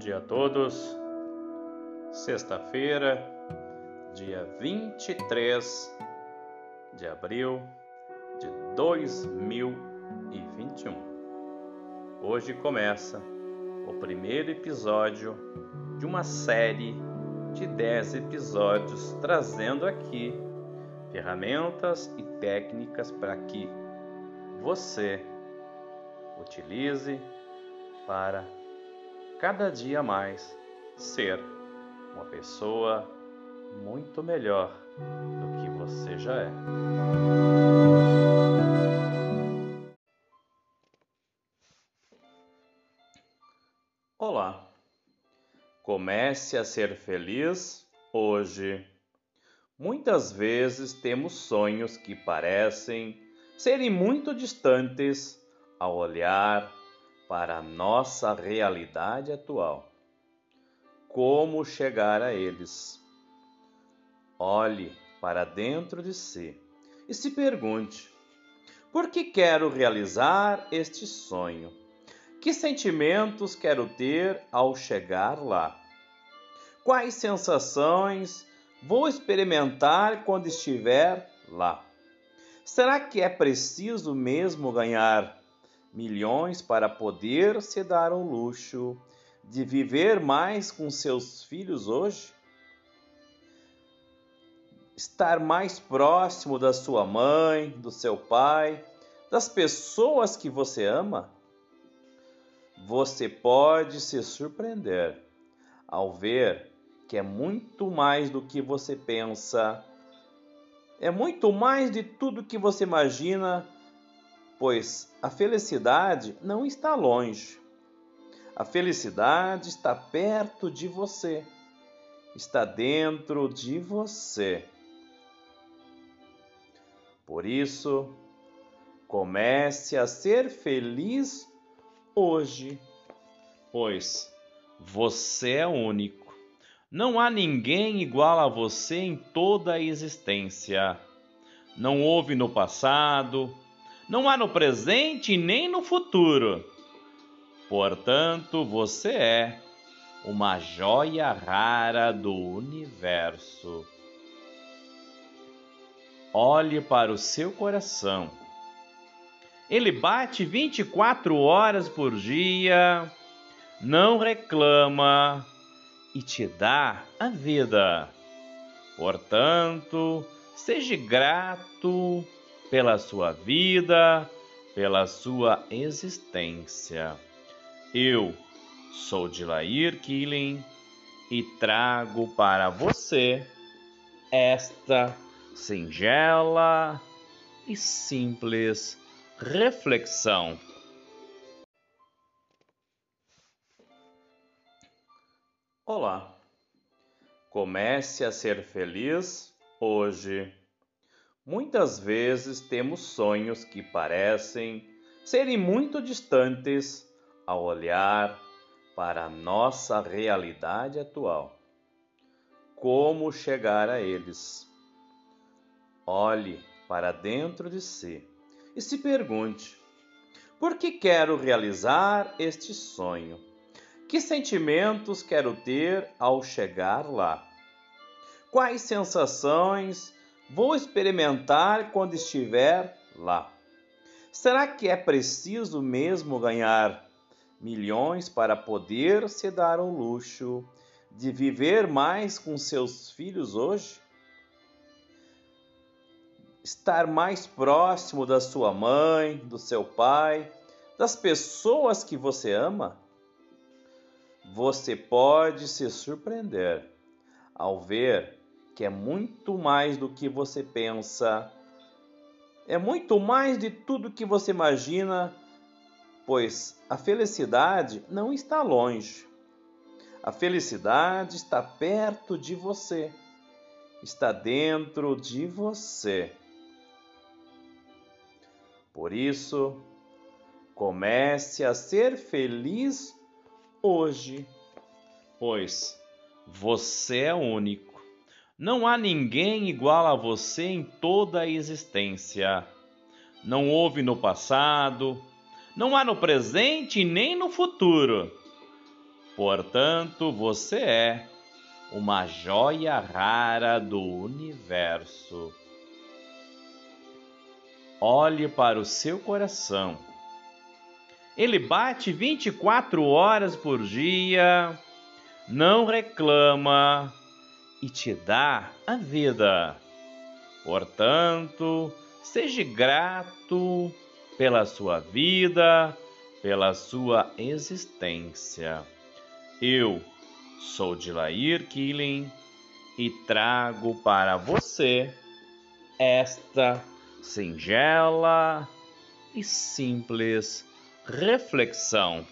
dia a todos. Sexta-feira, dia 23 de abril de 2021. Hoje começa o primeiro episódio de uma série de 10 episódios trazendo aqui ferramentas e técnicas para que você utilize para cada dia mais ser uma pessoa muito melhor do que você já é. Olá! Comece a ser feliz hoje. Muitas vezes temos sonhos que parecem serem muito distantes ao olhar para a nossa realidade atual. Como chegar a eles? Olhe para dentro de si e se pergunte: por que quero realizar este sonho? Que sentimentos quero ter ao chegar lá? Quais sensações vou experimentar quando estiver lá? Será que é preciso mesmo ganhar milhões para poder se dar o luxo de viver mais com seus filhos hoje? Estar mais próximo da sua mãe, do seu pai, das pessoas que você ama? Você pode se surpreender ao ver que é muito mais do que você pensa, é muito mais de tudo que você imagina pois a felicidade não está longe. A felicidade está perto de você, está dentro de você. Por isso, comece a ser feliz hoje, pois você é único. Não há ninguém igual a você em toda a existência. Não houve no passado, não há no presente nem no futuro. Portanto, você é uma joia rara do universo. Olhe para o seu coração. Ele bate 24 horas por dia, não reclama e te dá a vida. Portanto, seja grato pela sua vida, pela sua existência. Eu sou Dilair Killing e trago para você esta singela e simples reflexão. Olá! Comece a ser feliz hoje. Muitas vezes temos sonhos que parecem serem muito distantes ao olhar para a nossa realidade atual. Como chegar a eles? Olhe para dentro de si e se pergunte: por que quero realizar este sonho? Que sentimentos quero ter ao chegar lá? Quais sensações vou experimentar quando estiver lá. Será que é preciso mesmo ganhar milhões para poder se dar o luxo de viver mais com seus filhos hoje? Estar mais próximo da sua mãe, do seu pai, das pessoas que você ama? Você pode se surpreender ao ver que é muito mais do que você pensa, é muito mais de tudo que você imagina, pois a felicidade não está longe. A felicidade está perto de você, está dentro de você. Por isso, comece a ser feliz hoje, pois você é único. Não há ninguém igual a você em toda a existência. Não houve no passado, não há no presente nem no futuro. Portanto, você é uma joia rara do universo. Olhe para o seu coração. Ele bate 24 horas por dia, não reclama e te dá a vida. Portanto, seja grato pela sua vida, pela sua existência. Eu sou Dilair Killing e trago para você esta singela e simples reflexão.